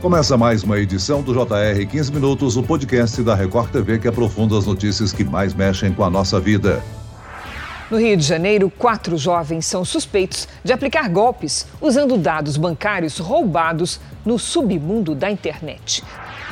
Começa mais uma edição do JR 15 Minutos, o podcast da Record TV que aprofunda as notícias que mais mexem com a nossa vida. No Rio de Janeiro, quatro jovens são suspeitos de aplicar golpes usando dados bancários roubados no submundo da internet.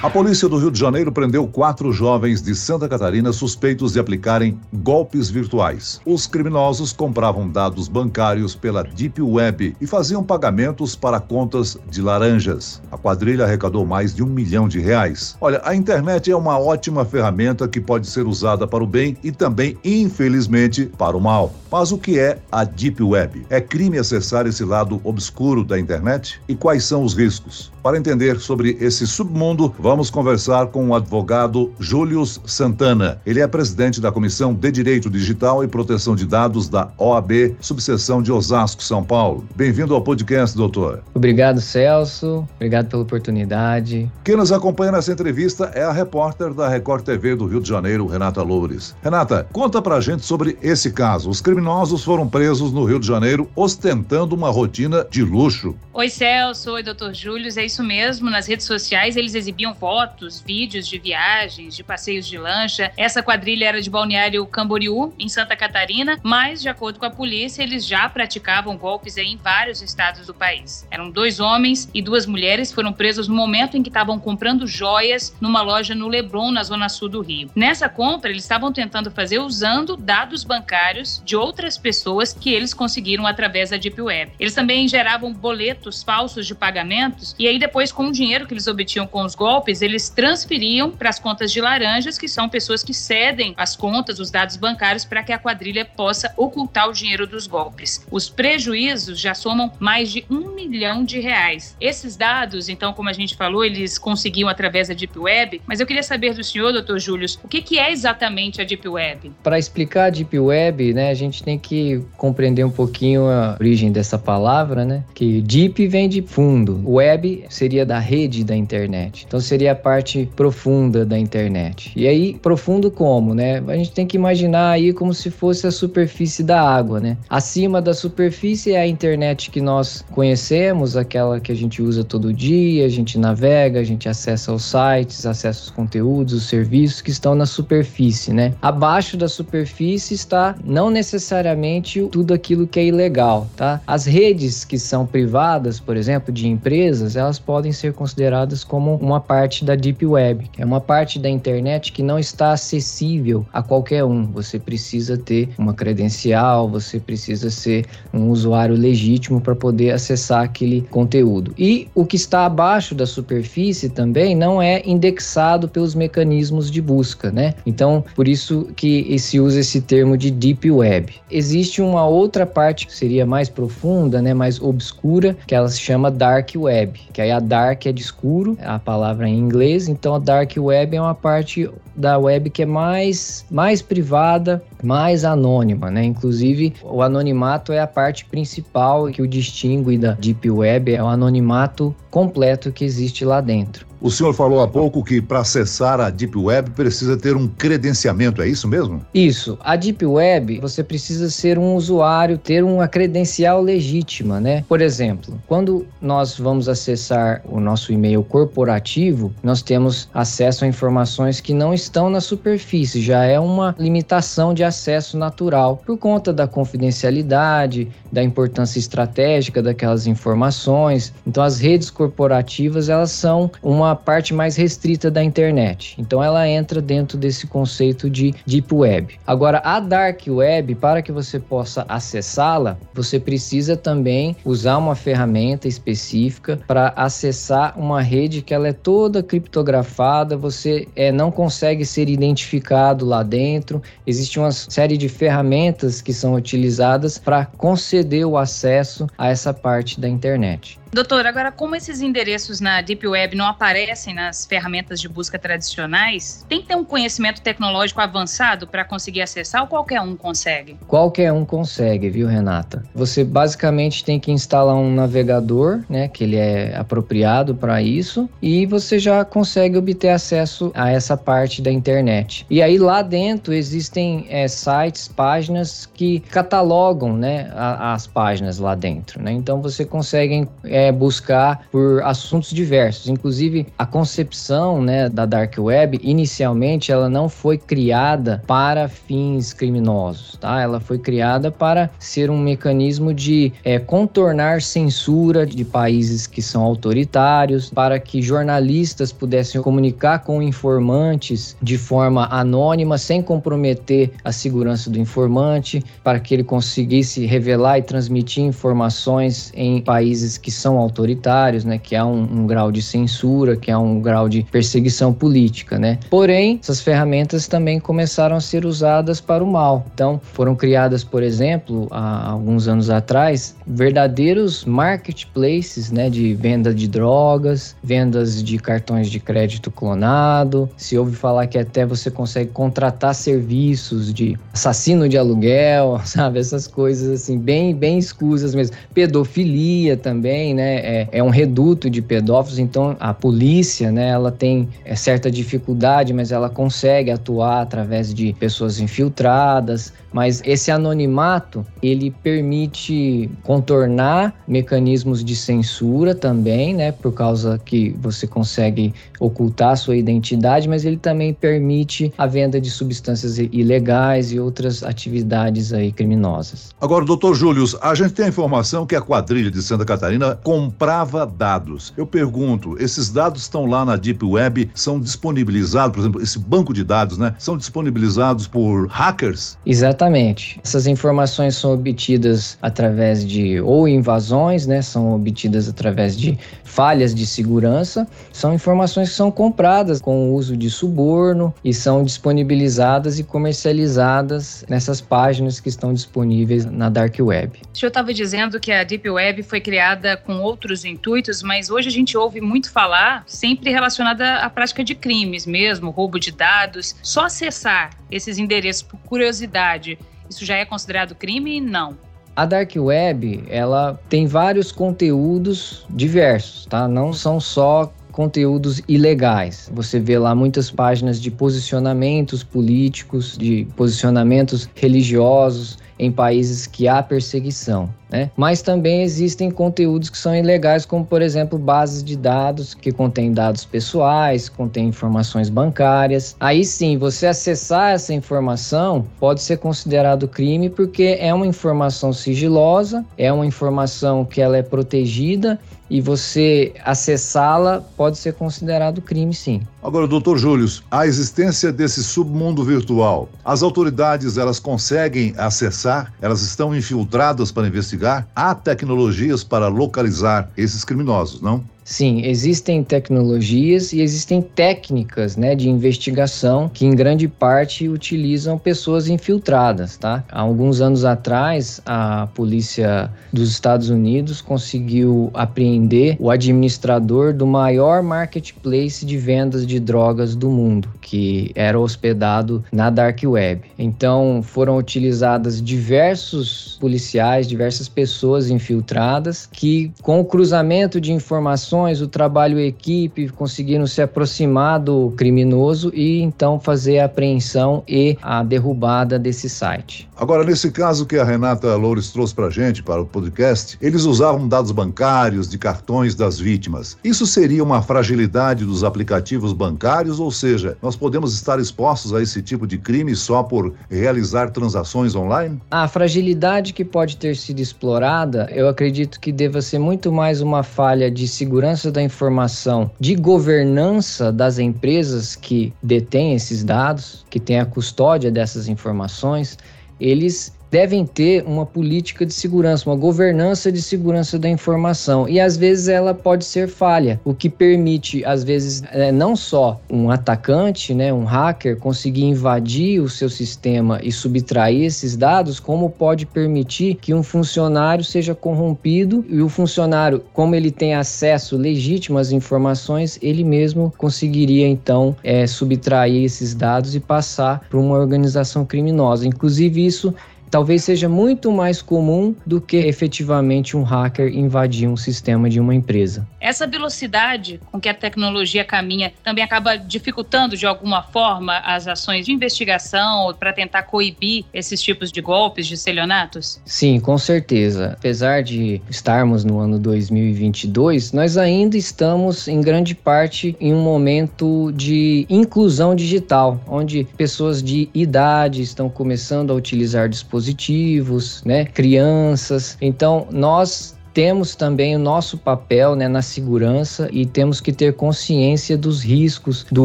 A polícia do Rio de Janeiro prendeu quatro jovens de Santa Catarina suspeitos de aplicarem golpes virtuais. Os criminosos compravam dados bancários pela Deep Web e faziam pagamentos para contas de laranjas. A quadrilha arrecadou mais de um milhão de reais. Olha, a internet é uma ótima ferramenta que pode ser usada para o bem e também, infelizmente, para o mal. Mas o que é a Deep Web? É crime acessar esse lado obscuro da internet? E quais são os riscos? Para entender sobre esse submundo, conversar com o advogado Július Santana. Ele é presidente da Comissão de Direito Digital e Proteção de Dados da OAB, subseção de Osasco, São Paulo. Bem-vindo ao podcast, doutor. Obrigado, Celso. Obrigado pela oportunidade. Quem nos acompanha nessa entrevista é a repórter da Record TV do Rio de Janeiro, Renata Loures. Renata, conta pra gente sobre esse caso. Os criminosos foram presos no Rio de Janeiro ostentando uma rotina de luxo. Oi, Celso. Oi, doutor Július. É isso mesmo. Nas redes sociais eles exibiam fotos, vídeos de viagens, de passeios de lancha. Essa quadrilha era de Balneário Camboriú, em Santa Catarina, mas, de acordo com a polícia, eles já praticavam golpes em vários estados do país. Eram dois homens e duas mulheres foram presos no momento em que estavam comprando joias numa loja no Leblon, na zona sul do Rio. Nessa compra, eles estavam tentando fazer usando dados bancários de outras pessoas que eles conseguiram através da Deep Web. Eles também geravam boletos falsos de pagamentos e aí depois, com o dinheiro que eles obtinham com os golpes, eles transferiam para as contas de laranjas, que são pessoas que cedem as contas, os dados bancários, para que a quadrilha possa ocultar o dinheiro dos golpes. Os prejuízos já somam mais de um milhão de reais. Esses dados, então, como a gente falou, eles conseguiam através da Deep Web, mas eu queria saber do senhor, doutor Júlio, o que, que é exatamente a Deep Web? Para explicar a Deep Web, né, a gente tem que compreender um pouquinho a origem dessa palavra, né? Que Deep vem de fundo, Web seria da rede da internet. Então seria a parte profunda da internet. E aí, profundo como, né? A gente tem que imaginar aí como se fosse a superfície da água, né? Acima da superfície é a internet que nós conhecemos, aquela que a gente usa todo dia, a gente navega, a gente acessa os sites, acessa os conteúdos, os serviços que estão na superfície, né? Abaixo da superfície está não necessariamente tudo aquilo que é ilegal, tá? As redes que são privadas, por exemplo, de empresas, elas podem ser consideradas como uma parte da Deep Web, que é uma parte da internet que não está acessível a qualquer um. Você precisa ter uma credencial, você precisa ser um usuário legítimo para poder acessar aquele conteúdo. E o que está abaixo da superfície também não é indexado pelos mecanismos de busca, né? Então, por isso que se usa esse termo de Deep Web. Existe uma outra parte que seria mais profunda, né, mais obscura, que ela se chama Dark Web, que aí a dark é de escuro, a palavra em inglês, então a dark web é uma parte da web que é mais, mais privada, mais anônima, né? Inclusive, o anonimato é a parte principal que o distingue da deep web, é o anonimato completo que existe lá dentro. O senhor falou há pouco que para acessar a Deep Web precisa ter um credenciamento, é isso mesmo? Isso. A Deep Web, você precisa ser um usuário, ter uma credencial legítima, né? Por exemplo, quando nós vamos acessar o nosso e-mail corporativo, nós temos acesso a informações que não estão na superfície, já é uma limitação de acesso natural por conta da confidencialidade, da importância estratégica daquelas informações. Então as redes corporativas, elas são uma uma parte mais restrita da internet. Então ela entra dentro desse conceito de deep web. Agora a dark web, para que você possa acessá-la, você precisa também usar uma ferramenta específica para acessar uma rede que ela é toda criptografada, você é, não consegue ser identificado lá dentro. Existe uma série de ferramentas que são utilizadas para conceder o acesso a essa parte da internet. Doutor, agora como esses endereços na Deep Web não aparecem nas ferramentas de busca tradicionais, tem que ter um conhecimento tecnológico avançado para conseguir acessar ou qualquer um consegue? Qualquer um consegue, viu, Renata? Você basicamente tem que instalar um navegador, né, que ele é apropriado para isso, e você já consegue obter acesso a essa parte da internet. E aí lá dentro existem é, sites, páginas que catalogam, né, a, as páginas lá dentro, né? Então você consegue buscar por assuntos diversos, inclusive a concepção, né, da dark web inicialmente ela não foi criada para fins criminosos, tá? Ela foi criada para ser um mecanismo de é, contornar censura de países que são autoritários, para que jornalistas pudessem comunicar com informantes de forma anônima, sem comprometer a segurança do informante, para que ele conseguisse revelar e transmitir informações em países que são autoritários, né, que há um, um grau de censura, que há um grau de perseguição política, né? Porém, essas ferramentas também começaram a ser usadas para o mal. Então, foram criadas, por exemplo, há alguns anos atrás, verdadeiros marketplaces, né, de venda de drogas, vendas de cartões de crédito clonado. Se ouve falar que até você consegue contratar serviços de assassino de aluguel, sabe, essas coisas assim bem bem escusas mesmo. Pedofilia também, né, é, é um reduto de pedófilos. Então, a polícia, né, ela tem é, certa dificuldade, mas ela consegue atuar através de pessoas infiltradas, mas esse anonimato ele permite contornar mecanismos de censura também, né, por causa que você consegue ocultar sua identidade, mas ele também permite a venda de substâncias ilegais e outras atividades aí criminosas. Agora, doutor Júlio, a gente tem a informação que a quadrilha de Santa Catarina comprava dados. Eu pergunto, esses dados estão lá na Deep Web, são disponibilizados, por exemplo, esse banco de dados, né, são disponibilizados por hackers? Exatamente Exatamente. Essas informações são obtidas através de ou invasões, né? São obtidas através de falhas de segurança. São informações que são compradas com o uso de suborno e são disponibilizadas e comercializadas nessas páginas que estão disponíveis na dark web. O senhor estava dizendo que a deep web foi criada com outros intuitos, mas hoje a gente ouve muito falar sempre relacionada à prática de crimes mesmo, roubo de dados. Só acessar esses endereços por curiosidade, isso já é considerado crime? Não. A dark web, ela tem vários conteúdos diversos, tá? Não são só conteúdos ilegais. Você vê lá muitas páginas de posicionamentos políticos, de posicionamentos religiosos, em países que há perseguição. Né? Mas também existem conteúdos que são ilegais, como por exemplo bases de dados que contêm dados pessoais, contêm informações bancárias. Aí sim, você acessar essa informação pode ser considerado crime porque é uma informação sigilosa, é uma informação que ela é protegida e você acessá-la pode ser considerado crime, sim. Agora, doutor Júlio, a existência desse submundo virtual, as autoridades elas conseguem acessar, elas estão infiltradas para investigar? Há tecnologias para localizar esses criminosos, não? Sim, existem tecnologias e existem técnicas né, de investigação que, em grande parte, utilizam pessoas infiltradas. Tá? Há alguns anos atrás, a polícia dos Estados Unidos conseguiu apreender o administrador do maior marketplace de vendas de drogas do mundo, que era hospedado na Dark Web. Então, foram utilizadas diversos policiais, diversas pessoas infiltradas que, com o cruzamento de informações, o trabalho equipe, conseguiram se aproximar do criminoso e então fazer a apreensão e a derrubada desse site. Agora, nesse caso que a Renata Loures trouxe para gente, para o podcast, eles usavam dados bancários de cartões das vítimas. Isso seria uma fragilidade dos aplicativos bancários, ou seja, nós podemos estar expostos a esse tipo de crime só por realizar transações online? A fragilidade que pode ter sido explorada, eu acredito que deva ser muito mais uma falha de segurança segurança da informação, de governança das empresas que detêm esses dados, que têm a custódia dessas informações, eles devem ter uma política de segurança, uma governança de segurança da informação. E às vezes ela pode ser falha, o que permite, às vezes, é, não só um atacante, né, um hacker, conseguir invadir o seu sistema e subtrair esses dados, como pode permitir que um funcionário seja corrompido e o funcionário, como ele tem acesso legítimo às informações, ele mesmo conseguiria então é, subtrair esses dados e passar para uma organização criminosa. Inclusive, isso talvez seja muito mais comum do que efetivamente um hacker invadir um sistema de uma empresa. Essa velocidade com que a tecnologia caminha também acaba dificultando de alguma forma as ações de investigação para tentar coibir esses tipos de golpes, de estelionatos? Sim, com certeza. Apesar de estarmos no ano 2022, nós ainda estamos em grande parte em um momento de inclusão digital, onde pessoas de idade estão começando a utilizar dispositivos dispositivos, né? Crianças. Então, nós temos também o nosso papel né, na segurança e temos que ter consciência dos riscos do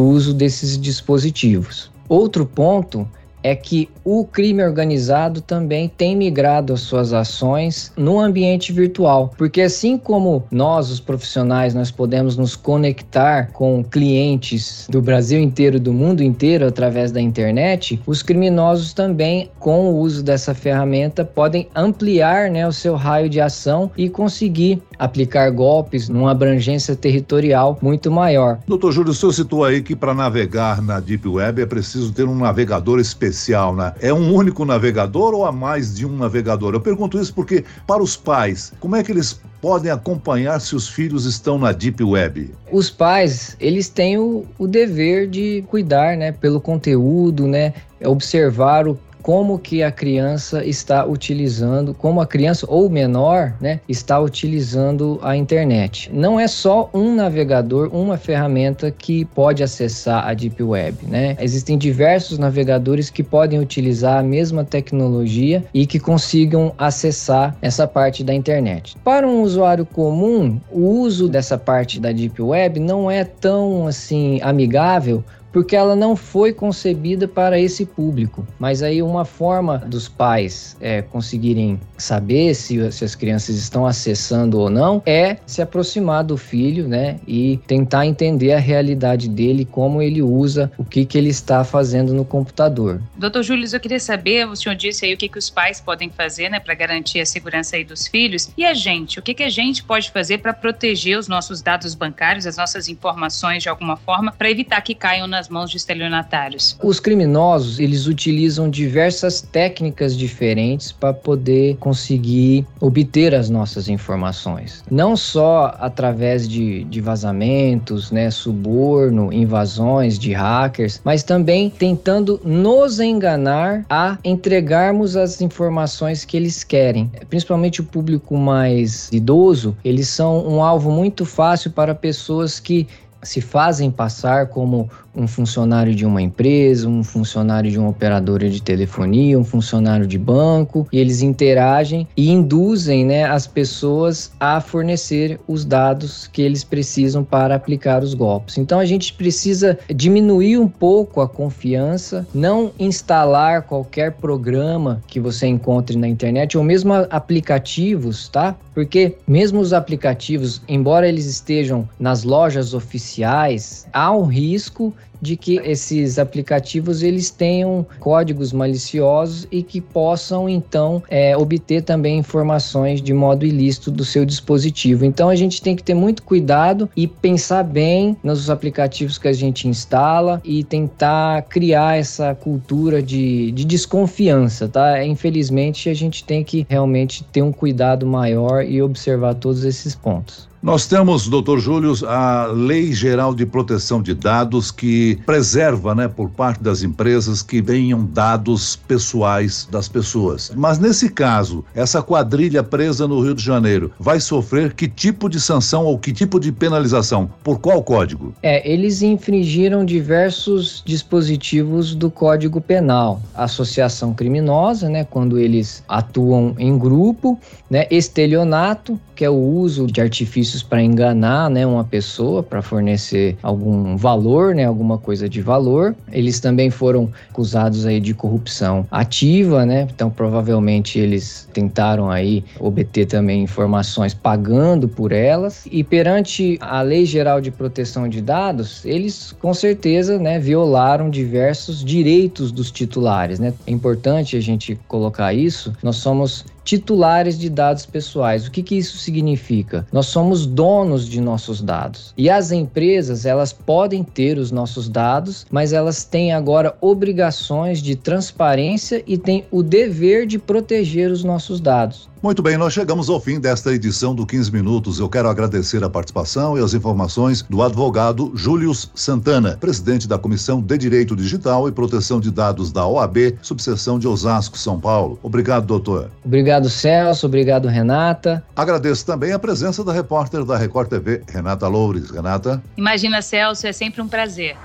uso desses dispositivos. Outro ponto é que o crime organizado também tem migrado as suas ações no ambiente virtual, porque assim como nós, os profissionais, nós podemos nos conectar com clientes do Brasil inteiro, do mundo inteiro através da internet, os criminosos também, com o uso dessa ferramenta, podem ampliar né, o seu raio de ação e conseguir aplicar golpes numa abrangência territorial muito maior. Doutor Júlio, o senhor citou aí que para navegar na Deep Web é preciso ter um navegador especial, né? É um único navegador ou há mais de um navegador? Eu pergunto isso porque, para os pais, como é que eles podem acompanhar se os filhos estão na Deep Web? Os pais, eles têm o, o dever de cuidar, né, pelo conteúdo, né, observar o como que a criança está utilizando, como a criança ou menor, né, está utilizando a internet. Não é só um navegador, uma ferramenta que pode acessar a Deep Web, né? Existem diversos navegadores que podem utilizar a mesma tecnologia e que consigam acessar essa parte da internet. Para um usuário comum, o uso dessa parte da Deep Web não é tão assim amigável porque ela não foi concebida para esse público. Mas aí uma forma dos pais é, conseguirem saber se, se as crianças estão acessando ou não é se aproximar do filho, né, e tentar entender a realidade dele, como ele usa, o que que ele está fazendo no computador. Doutor Júlio, eu queria saber, o senhor disse aí o que que os pais podem fazer, né, para garantir a segurança aí dos filhos, e a gente, o que que a gente pode fazer para proteger os nossos dados bancários, as nossas informações de alguma forma, para evitar que caiam nas nas mãos de estelionatários? Os criminosos, eles utilizam diversas técnicas diferentes para poder conseguir obter as nossas informações. Não só através de, de vazamentos, né, suborno, invasões de hackers, mas também tentando nos enganar a entregarmos as informações que eles querem. Principalmente o público mais idoso, eles são um alvo muito fácil para pessoas que se fazem passar como um funcionário de uma empresa, um funcionário de uma operadora de telefonia, um funcionário de banco, e eles interagem e induzem né, as pessoas a fornecer os dados que eles precisam para aplicar os golpes. Então a gente precisa diminuir um pouco a confiança, não instalar qualquer programa que você encontre na internet ou mesmo aplicativos, tá? Porque mesmo os aplicativos, embora eles estejam nas lojas oficiais, há um risco de que esses aplicativos eles tenham códigos maliciosos e que possam então é, obter também informações de modo ilícito do seu dispositivo. Então a gente tem que ter muito cuidado e pensar bem nos aplicativos que a gente instala e tentar criar essa cultura de, de desconfiança, tá? Infelizmente a gente tem que realmente ter um cuidado maior e observar todos esses pontos. Nós temos, doutor Júlio, a Lei Geral de Proteção de Dados que preserva, né, por parte das empresas que venham dados pessoais das pessoas. Mas nesse caso, essa quadrilha presa no Rio de Janeiro vai sofrer que tipo de sanção ou que tipo de penalização? Por qual código? É, eles infringiram diversos dispositivos do Código Penal. Associação criminosa, né, quando eles atuam em grupo, né, estelionato, que é o uso de artifícios para enganar, né, uma pessoa para fornecer algum valor, né, alguma coisa de valor. Eles também foram acusados aí de corrupção ativa, né? Então provavelmente eles tentaram aí obter também informações pagando por elas e perante a Lei Geral de Proteção de Dados, eles com certeza, né, violaram diversos direitos dos titulares, né? É importante a gente colocar isso. Nós somos titulares de dados pessoais. O que, que isso significa? Nós somos donos de nossos dados. E as empresas, elas podem ter os nossos dados, mas elas têm agora obrigações de transparência e têm o dever de proteger os nossos dados. Muito bem, nós chegamos ao fim desta edição do 15 Minutos. Eu quero agradecer a participação e as informações do advogado Július Santana, presidente da Comissão de Direito Digital e Proteção de Dados da OAB, subseção de Osasco, São Paulo. Obrigado, doutor. Obrigado, Celso. Obrigado, Renata. Agradeço também a presença da repórter da Record TV, Renata Loures. Renata. Imagina, Celso, é sempre um prazer.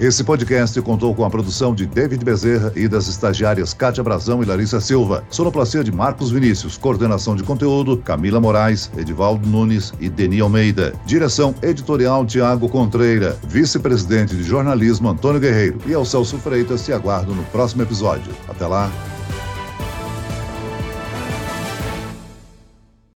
Esse podcast contou com a produção de David Bezerra e das estagiárias Kátia Brazão e Larissa Silva. Sonoplastia de Marcos Vinícius. Coordenação de conteúdo Camila Moraes, Edivaldo Nunes e Deni Almeida. Direção editorial Tiago Contreira. Vice-presidente de jornalismo Antônio Guerreiro. E ao Celso Freitas te aguardo no próximo episódio. Até lá.